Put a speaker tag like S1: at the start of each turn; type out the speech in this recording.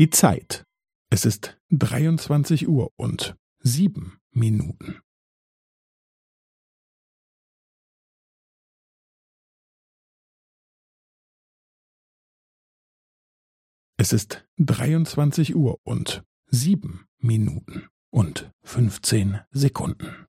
S1: Die Zeit. Es ist 23 Uhr und sieben Minuten. Es ist 23 Uhr und sieben Minuten und 15 Sekunden.